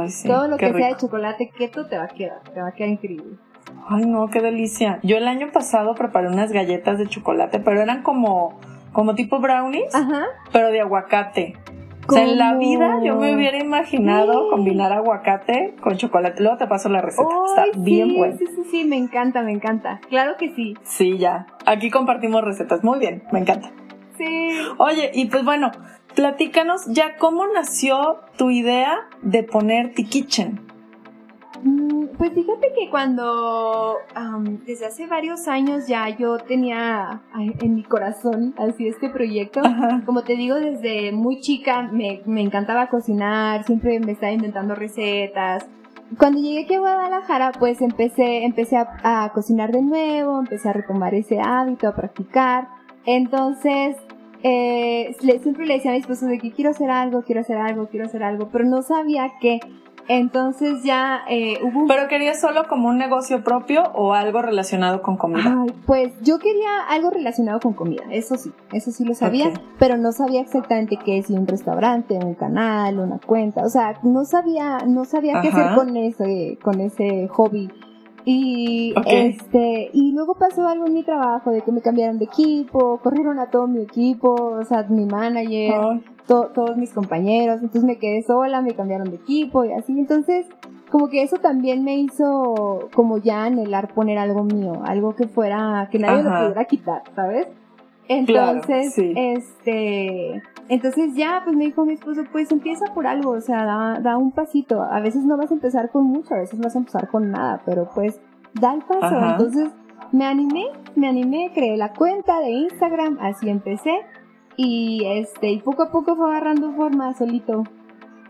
Sí. Todo lo qué que sea de chocolate keto te va a quedar, te va a quedar increíble. Ay, no, qué delicia. Yo el año pasado preparé unas galletas de chocolate, pero eran como, como tipo brownies, Ajá. pero de aguacate. O sea, en la ¿Cómo? vida yo me hubiera imaginado Sí. combinar aguacate con chocolate. Luego te paso la receta. Está bien sí, bueno. Sí, sí, sí, me encanta, me encanta. Claro que sí. Sí, ya. Aquí compartimos recetas. Muy bien, me encanta. Sí. Oye, y pues bueno, platícanos ya cómo nació tu idea de poner T-Kitchen. Mm, Pues fíjate que cuando, desde hace varios años ya yo tenía en mi corazón así este proyecto. Ajá. Como te digo, desde muy chica me, me encantaba cocinar, siempre me estaba inventando recetas. Cuando llegué aquí a Guadalajara, pues empecé, empecé a, a cocinar de nuevo, empecé a retomar ese hábito, a practicar. Entonces, eh, le- siempre le decía a mi esposo de que quiero hacer algo, quiero hacer algo, quiero hacer algo, pero no sabía qué. Entonces ya eh, hubo un ¿Pero querías solo como un negocio propio o algo relacionado con comida? Ay, pues yo quería algo relacionado con comida, eso sí, eso sí lo sabía, pero no sabía exactamente qué es un restaurante, un canal, una cuenta, o sea, no sabía, no sabía qué hacer con ese, con ese hobby. Y este, y luego pasó algo en mi trabajo de que me cambiaron de equipo, corrieron a todo mi equipo, o sea, mi manager, to- todos mis compañeros, entonces me quedé sola, me cambiaron de equipo y así, entonces como que eso también me hizo como ya anhelar poner algo mío, algo que fuera, que nadie Ajá. lo pudiera quitar, ¿sabes? Claro, Entonces, sí. este, entonces ya, pues me dijo mi esposo, pues empieza por algo, o sea, da, da un pasito, a veces no vas a empezar con mucho, a veces no vas a empezar con nada, pero pues da el paso, Ajá. entonces me animé, me animé, creé la cuenta de Instagram, así empecé, y este, y poco a poco fue agarrando forma solito,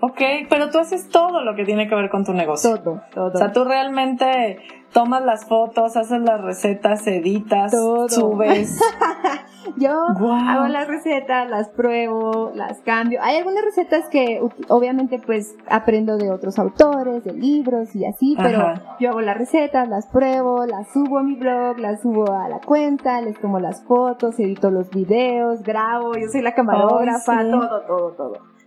ok, pero tú haces todo lo que tiene que ver con tu negocio. todo, todo. O sea, tú realmente tomas las fotos, haces las recetas, editas, Todo. subes. Yo hago las recetas, las pruebo, las cambio. Hay algunas recetas que obviamente pues aprendo de otros autores, de libros y así, pero yo hago las recetas, las pruebo, las subo a mi blog, las subo a la cuenta, les tomo las fotos, edito los videos, grabo, yo soy la camarógrafa, todo, todo, todo.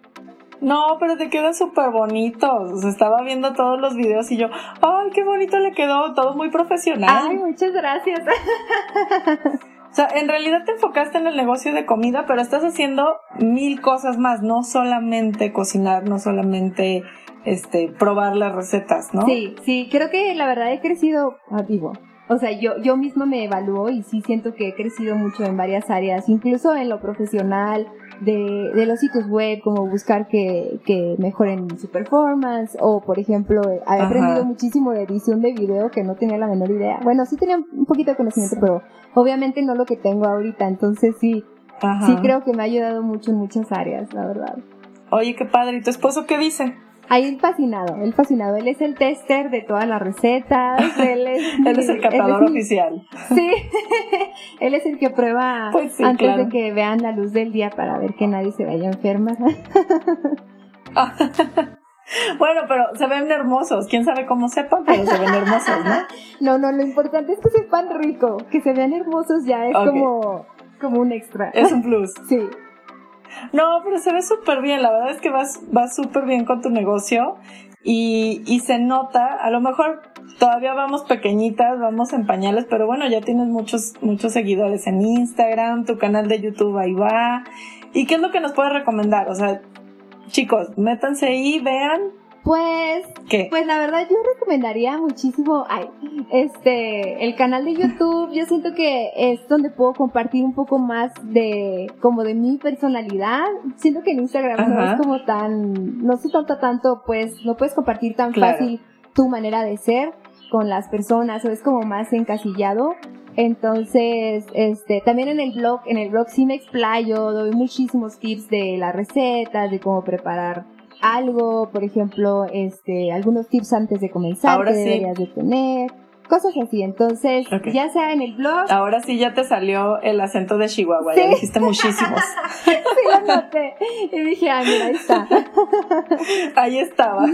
No, pero te quedan súper bonitos. O sea, estaba viendo todos los videos y yo, ay, qué bonito le quedó, todo muy profesional. Ay, muchas gracias. O sea, en realidad te enfocaste en el negocio de comida, pero estás haciendo mil cosas más, no solamente cocinar, no solamente este probar las recetas, ¿no? Sí, sí, creo que la verdad he crecido a vivo. O sea, yo, yo misma me evalúo y sí siento que he crecido mucho en varias áreas, incluso en lo profesional, de, de los sitios web, como buscar que, que mejoren su performance, o por ejemplo, he aprendido muchísimo de edición de video que no tenía la menor idea. Bueno, sí tenía un poquito de conocimiento, pero obviamente no lo que tengo ahorita, entonces sí, sí creo que me ha ayudado mucho en muchas áreas, la verdad. Oye, qué padre, ¿y tu esposo qué dice? Ahí el fascinado, el fascinado. Él es el tester de todas las recetas. Él es, él es el catador oficial. Sí, él es el que prueba pues antes de que vean la luz del día para ver que nadie se vaya enferma. Bueno, pero se ven hermosos. Quién sabe cómo sepan, pero se ven hermosos, ¿no? No, no, lo importante es que sepan rico. Que se vean hermosos ya es como, como un extra. Es un plus. Sí. No, pero se ve súper bien. La verdad es que vas, vas súper bien con tu negocio y, y se nota, a lo mejor todavía vamos pequeñitas, vamos en pañales, pero bueno, ya tienes muchos, muchos seguidores en Instagram, tu canal de YouTube ahí va. ¿Y qué es lo que nos puedes recomendar? O sea, chicos, métanse ahí, vean pues, pues la verdad yo recomendaría muchísimo, ay, este, el canal de YouTube. Yo siento que es donde puedo compartir un poco más de, como de mi personalidad. Siento que en Instagram no es como tan, no se trata tanto, pues, no puedes compartir tan fácil tu manera de ser con las personas o es como más encasillado. Entonces, este, también en el blog, en el blog sí me explayo, doy muchísimos tips de las recetas, de cómo preparar algo, por ejemplo, este, algunos tips antes de comenzar Ahora que deberías de tener, cosas así. Entonces, ya sea en el blog. Ahora sí ya te salió el acento de Chihuahua, ya dijiste muchísimos. sí, lo noté. Y dije, ah, mira, ahí está. ahí estaba.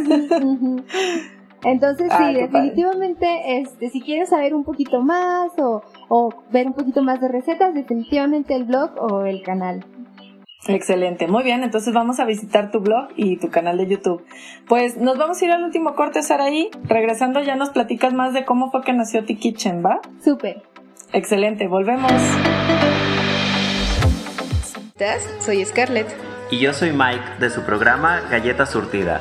Entonces, sí, definitivamente, este, si quieres saber un poquito más o, o ver un poquito más de recetas, definitivamente el blog o el canal. Excelente, muy bien, entonces vamos a visitar tu blog y tu canal de YouTube. Pues nos vamos a ir al último corte, Saraí. Regresando ya nos platicas más de cómo fue que nació T Kitchen, ¿va? Súper. Excelente, volvemos. Soy Scarlett. Y yo soy Mike de su programa Galleta Surtida.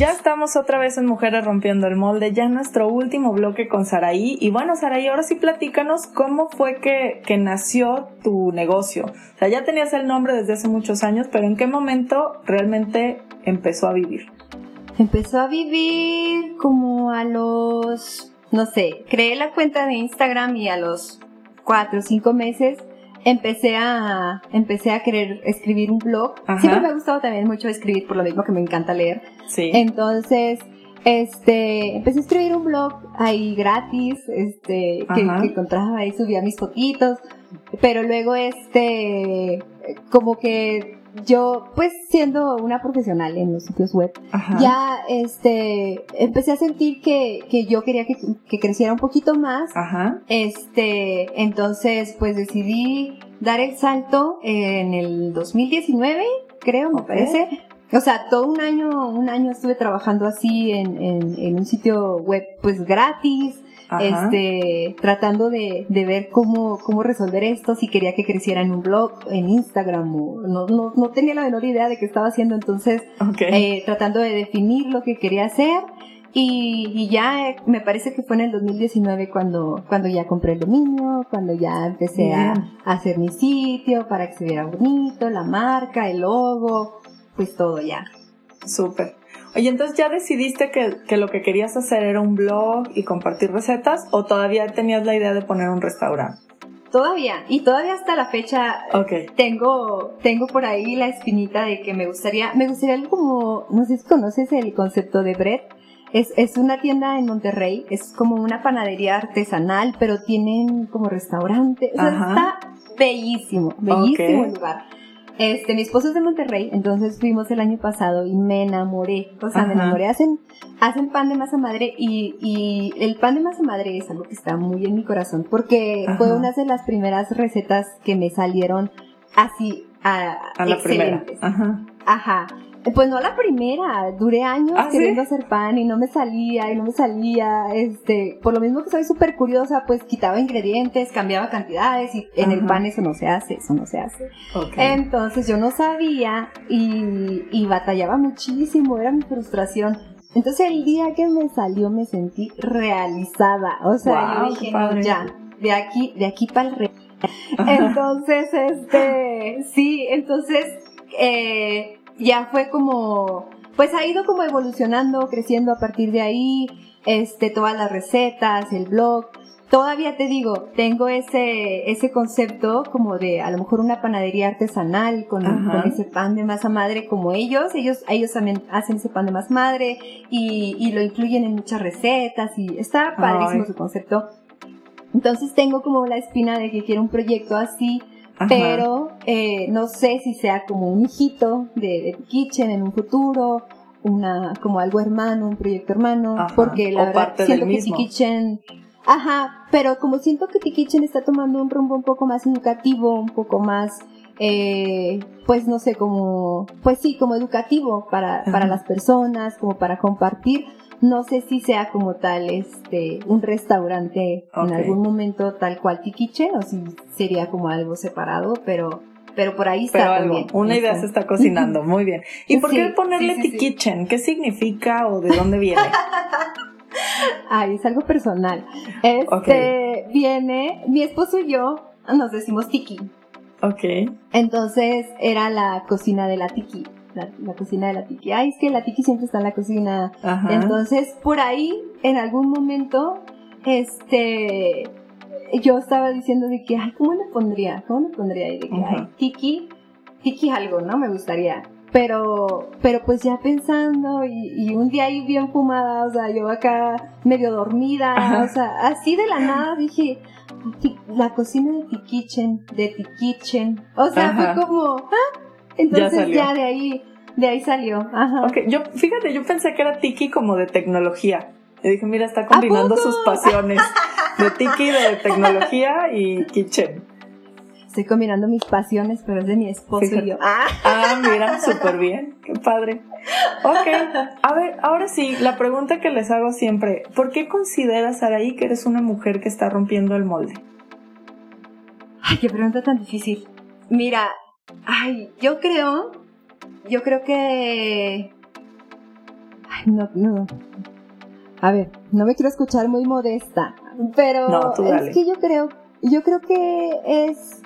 Ya estamos otra vez en Mujeres Rompiendo el Molde, ya nuestro último bloque con Saraí. Y bueno, Saraí, ahora sí platícanos cómo fue que, que nació tu negocio. O sea, ya tenías el nombre desde hace muchos años, pero ¿en qué momento realmente empezó a vivir? Empezó a vivir como a los, no sé, creé la cuenta de Instagram y a los cuatro o cinco meses empecé a, empecé a querer escribir un blog. Siempre me ha gustado también mucho escribir, por lo mismo que me encanta leer. Sí. Entonces, este, empecé a escribir un blog ahí gratis, este, que, que encontraba ahí, subía mis fotitos, pero luego este, como que yo, pues siendo una profesional en los sitios web, ya este empecé a sentir que, que yo quería que, que, creciera un poquito más. Ajá. Este, entonces pues decidí dar el salto en el 2019, creo, me parece. O sea, todo un año, un año estuve trabajando así en, en, en un sitio web pues gratis este, tratando de, de ver cómo, cómo resolver esto, si quería que creciera en un blog, en Instagram, no, no, no tenía la menor idea de qué estaba haciendo, entonces, eh, tratando de definir lo que quería hacer. Y, ya eh, me parece que fue en el 2019 cuando, cuando ya compré el dominio, cuando ya empecé a, hacer mi sitio para que se viera bonito, la marca, el logo, pues todo ya. Súper. Oye, entonces ya decidiste que, que, lo que querías hacer era un blog y compartir recetas o todavía tenías la idea de poner un restaurante? Todavía, y todavía hasta la fecha okay. tengo, tengo por ahí la espinita de que me gustaría, me gustaría algo como, no sé si conoces el concepto de bread, es, es una tienda en Monterrey, es como una panadería artesanal, pero tienen como restaurante, o sea, está bellísimo, bellísimo el lugar. Este, mi esposo es de Monterrey, entonces fuimos el año pasado y me enamoré. O sea, me enamoré. Hacen, hacen pan de masa madre y, y el pan de masa madre es algo que está muy en mi corazón porque fue una de las primeras recetas que me salieron así a, a la primera. Ajá. Ajá. Pues no la primera, duré años ¿Ah, queriendo hacer pan y no me salía y no me salía, este, por lo mismo que soy súper curiosa, pues quitaba ingredientes, cambiaba cantidades y en el pan eso no se hace, eso no se hace. Entonces yo no sabía y, y batallaba muchísimo, era mi frustración. Entonces el día que me salió me sentí realizada, o sea, yo dije, ya, de aquí, de aquí para el re... Entonces, este, sí, entonces, eh, ya fue como, pues ha ido como evolucionando, creciendo a partir de ahí, este, todas las recetas, el blog. Todavía te digo, tengo ese, ese concepto como de a lo mejor una panadería artesanal con, ese pan de masa madre como ellos. Ellos, ellos también hacen ese pan de masa madre y, y lo incluyen en muchas recetas y está padrísimo su concepto. Entonces tengo como la espina de que quiero un proyecto así pero eh, no sé si sea como un hijito de, de Kitchen en un futuro, una como algo hermano, un proyecto hermano, porque la verdad siento que Kitchen Ajá, pero como siento que The Kitchen está tomando un rumbo un poco más educativo, un poco más, eh, pues no sé, como, pues sí, como educativo para, para las personas, como para compartir, no sé si sea como tal este un restaurante en algún momento tal cual Tiquiche o si sería como algo separado, pero pero por ahí está pero una idea se está cocinando, muy bien. ¿Y por qué ponerle sí, ¿Qué significa o de dónde viene? Ay, es algo personal. Este viene, mi esposo y yo nos decimos tiki. Ok. Entonces era la cocina de la tiki la, cocina de la Tiki. Ay, es que la Tiki siempre está en la cocina. Entonces, por ahí, en algún momento, este, yo estaba diciendo de que, ay, ¿cómo le pondría? ¿Cómo le pondría? Y de que, ay, Tiki, Tiki algo, ¿no? Me gustaría. Pero, pero pues ya pensando y, un día ahí bien fumada, o sea, yo acá medio dormida, o sea, así de la nada dije, la cocina de Tikitchen, de Tikitchen. O sea, fue como, ¿ah? Entonces ya, de ahí, de ahí salió. Ajá. Ok, yo, fíjate, yo pensé que era Tiki como de tecnología. Y dije, mira, está combinando sus pasiones de Tiki, de tecnología y kitchen. Estoy combinando mis pasiones, pero es de mi esposo y yo. Ah, ah mira, súper bien. Qué padre. Ok, a ver, ahora sí, la pregunta que les hago siempre, ¿por qué consideras, Araí, que eres una mujer que está rompiendo el molde? Ay, qué pregunta tan difícil. Mira, Ay, yo creo, yo creo que... Ay, no, no. A ver, no me quiero escuchar muy modesta, pero es que yo creo, yo creo que es,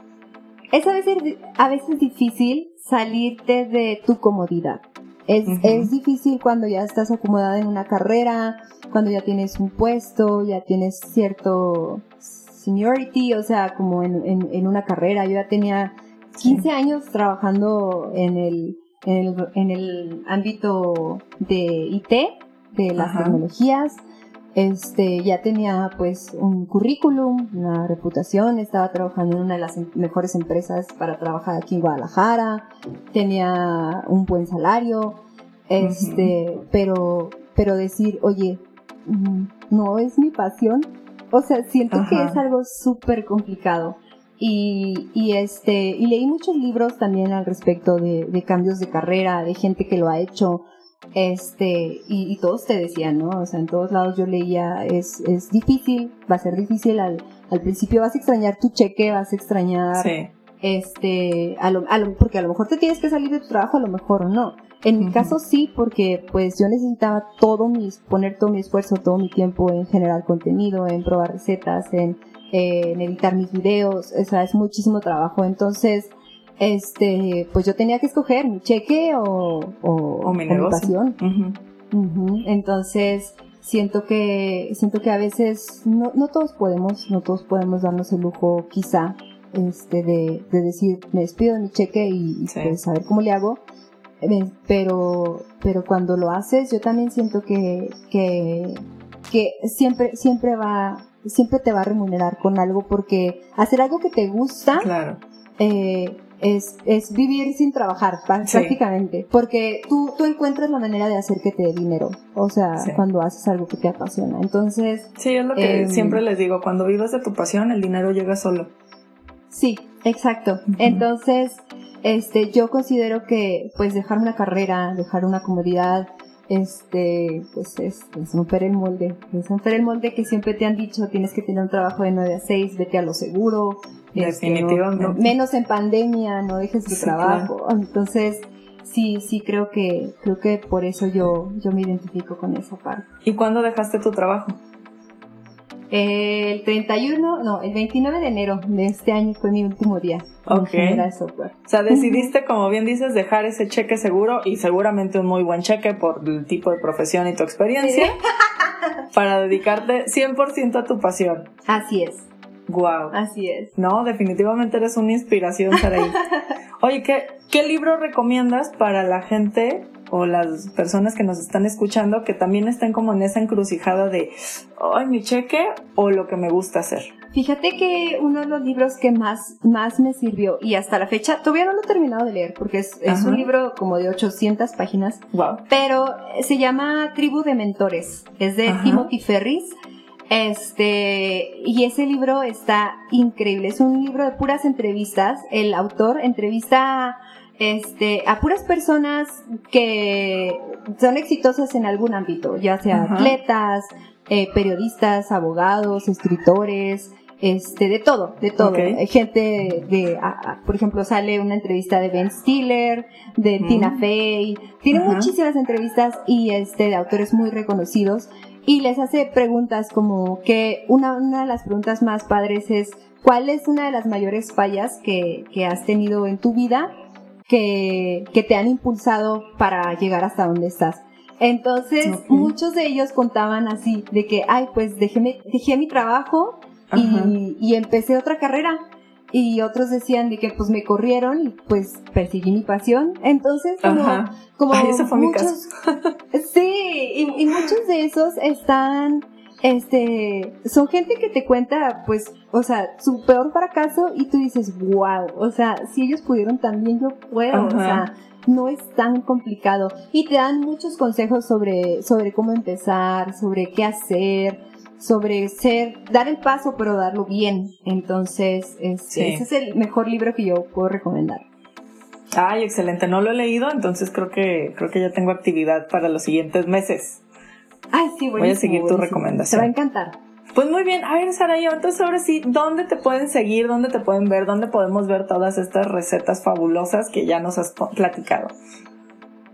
es a veces, a veces difícil salirte de tu comodidad. Es, es difícil cuando ya estás acomodada en una carrera, cuando ya tienes un puesto, ya tienes cierto seniority, o sea, como en, en, en una carrera. Yo ya tenía 15 años trabajando en el, en el, ámbito de IT, de las tecnologías. Este, ya tenía pues un currículum, una reputación, estaba trabajando en una de las em, mejores empresas para trabajar aquí en Guadalajara, tenía un buen salario, este, pero, pero decir, oye, mm, no es mi pasión, o sea, siento que es algo súper complicado. Y, y, este, y leí muchos libros también al respecto de, de, cambios de carrera, de gente que lo ha hecho, este, y, y, todos te decían, ¿no? O sea, en todos lados yo leía, es, es difícil, va a ser difícil al, al principio, vas a extrañar tu cheque, vas a extrañar, este, a lo, a lo, porque a lo mejor te tienes que salir de tu trabajo, a lo mejor o no. En mi caso sí, porque pues yo necesitaba todo mis, poner todo mi esfuerzo, todo mi tiempo en generar contenido, en probar recetas, en, en editar mis videos, o sea, es muchísimo trabajo. Entonces, este, pues yo tenía que escoger mi cheque o, o, mi pasión. Entonces, siento que, siento que a veces no, no todos podemos, no todos podemos darnos el lujo, quizá, este, de, de decir, me despido de mi cheque y, pues saber cómo le hago. Eh, pero, pero cuando lo haces, yo también siento que, que, que siempre, siempre va, siempre te va a remunerar con algo porque hacer algo que te gusta, claro. eh, es, es vivir sin trabajar, prácticamente. Porque tú, tú encuentras la manera de hacer que te dé dinero. O sea, cuando haces algo que te apasiona. Entonces. Sí, es lo que em, siempre les digo. Cuando vivas de tu pasión, el dinero llega solo. Sí, exacto. Entonces, este, yo considero que, pues, dejar una carrera, dejar una comodidad, este, pues es, es romper el molde, es romper el molde que siempre te han dicho, tienes que tener un trabajo de 9 a 6, vete a lo seguro, este, menos en pandemia, no dejes tu trabajo. Entonces, sí, sí creo que, creo que por eso yo, yo me identifico con esa parte. ¿Y cuándo dejaste tu trabajo? El 31, no, el 29 de enero de este año fue mi último día. Ok. O sea, decidiste, como bien dices, dejar ese cheque seguro y seguramente un muy buen cheque por el tipo de profesión y tu experiencia para dedicarte 100% a tu pasión. Así es. Wow. Así es. No, definitivamente eres una inspiración, ahí. Oye, ¿qué, ¿qué libro recomiendas para la gente o las personas que nos están escuchando que también estén como en esa encrucijada de, ay, mi cheque o lo que me gusta hacer? Fíjate que uno de los libros que más, más me sirvió y hasta la fecha, todavía no lo he terminado de leer porque es, es un libro como de 800 páginas, wow. pero se llama Tribu de Mentores, es de Timothy Ferris este, y ese libro está increíble. Es un libro de puras entrevistas. El autor entrevista este, a puras personas que son exitosas en algún ámbito, ya sea atletas, eh, periodistas, abogados, escritores, este, de todo, de todo. Gente de, por ejemplo, sale una entrevista de Ben Stiller, de Tina Fey, tiene muchísimas entrevistas y este, de autores muy reconocidos y les hace preguntas como que una, una de las preguntas más padres es ¿cuál es una de las mayores fallas que, que has tenido en tu vida que, que, te han impulsado para llegar hasta donde estás? Entonces, muchos de ellos contaban así, de que, ay, pues dejé, dejé mi trabajo y, y, empecé otra carrera y otros decían de que pues me corrieron y pues perseguí mi pasión. Entonces, como, como fue muchos, sí, y, muchos de esos están, este, son gente que te cuenta, pues, o sea, su peor fracaso y tú dices, wow, o sea, si ellos pudieron también yo puedo, o sea, no es tan complicado y te dan muchos consejos sobre, sobre cómo empezar, sobre qué hacer, sobre ser, dar el paso pero darlo bien. Entonces, ese es el mejor libro que yo puedo recomendar. Ay, excelente. No lo he leído, entonces creo que creo que ya tengo actividad para los siguientes meses. Ay, sí, Voy a seguir tu recomendación. Te va a encantar. Pues muy bien, a ver, Sarayo, entonces ahora sí, ¿dónde te pueden seguir? ¿Dónde te pueden ver? ¿Dónde podemos ver todas estas recetas fabulosas que ya nos has platicado?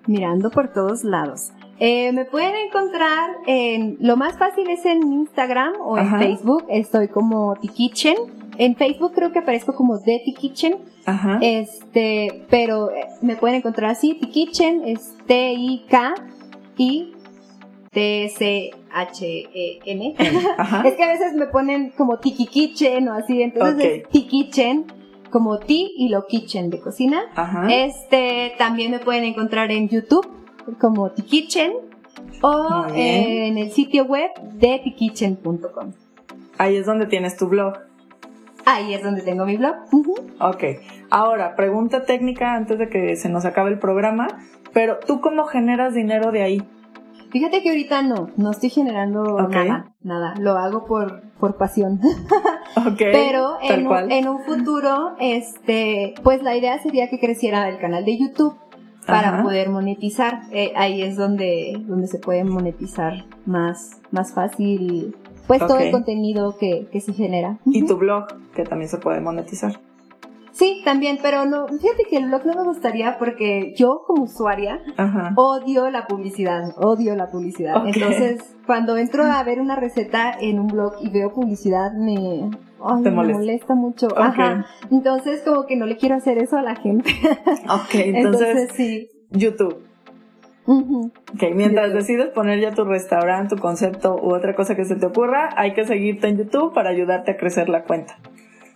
Mirando por todos lados. Eh, me pueden encontrar en, lo más fácil es en Instagram o en Facebook, estoy como T-Kitchen. En Facebook creo que aparezco como The T-Kitchen. Ajá. Este, pero eh, me pueden encontrar así, T-Kitchen es T-I-K y T-C-H-E-N. es que a veces me ponen como Tiki Kitchen o así, entonces es T-Kitchen como T y lo Kitchen de cocina. Ajá. Este, también me pueden encontrar en YouTube como Tikitchen o en el sitio web de tikitchen.com. Ahí es donde tienes tu blog. Ahí es donde tengo mi blog. Ok. Ahora, pregunta técnica antes de que se nos acabe el programa. Pero, ¿tú cómo generas dinero de ahí? Fíjate que ahorita no, no estoy generando nada, nada. Lo hago por, por pasión. Okay, Pero en un, en un futuro, este, pues la idea sería que creciera el canal de YouTube para poder monetizar. Eh, ahí es donde, donde se puede monetizar más, más fácil, pues todo el contenido que, que se genera. Y tu blog, que también se puede monetizar. Sí, también, pero no, fíjate que el blog no me gustaría porque yo como usuaria Ajá. odio la publicidad, odio la publicidad. Entonces, cuando entro a ver una receta en un blog y veo publicidad, me, ay, me molesta. mucho. Ajá. Entonces, como que no le quiero hacer eso a la gente. Ok, Entonces, entonces, sí. YouTube. Ok, mientras YouTube. decides poner ya tu restaurante, tu concepto u otra cosa que se te ocurra, hay que seguirte en YouTube para ayudarte a crecer la cuenta.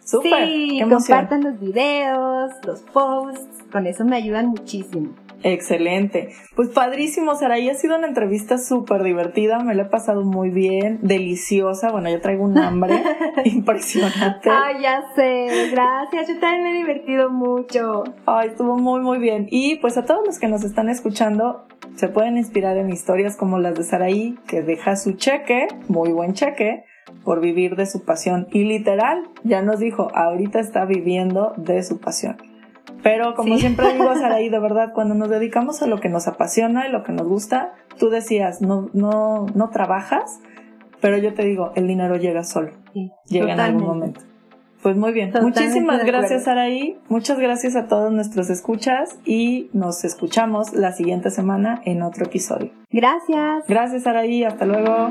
Súper, Sí, compartan los videos, los posts, con eso me ayudan muchísimo. Excelente. Pues padrísimo, Saraí. Ha sido una entrevista súper divertida. Me la he pasado muy bien, deliciosa. Bueno, yo traigo un hambre impresionante. Ay, ya sé, gracias, yo también me he divertido mucho. Ay, estuvo muy, muy bien. Y pues a todos los que nos están escuchando, se pueden inspirar en historias como las de Saraí, que deja su cheque, muy buen cheque, por vivir de su pasión. Y literal, ya nos dijo, ahorita está viviendo de su pasión. Pero como Sí. siempre digo, Saraí, de verdad, cuando nos dedicamos a lo que nos apasiona y lo que nos gusta, tú decías, no, no, no trabajas, pero yo te digo, el dinero llega solo, Sí, llega en algún totalmente. momento. Pues muy bien. Totalmente Muchísimas gracias, Saraí. Muchas gracias a todos nuestros escuchas y nos escuchamos la siguiente semana en otro episodio. Gracias. Gracias, Saraí. Hasta luego.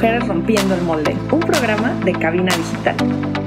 Rompiendo el Molde, un programa de cabina digital.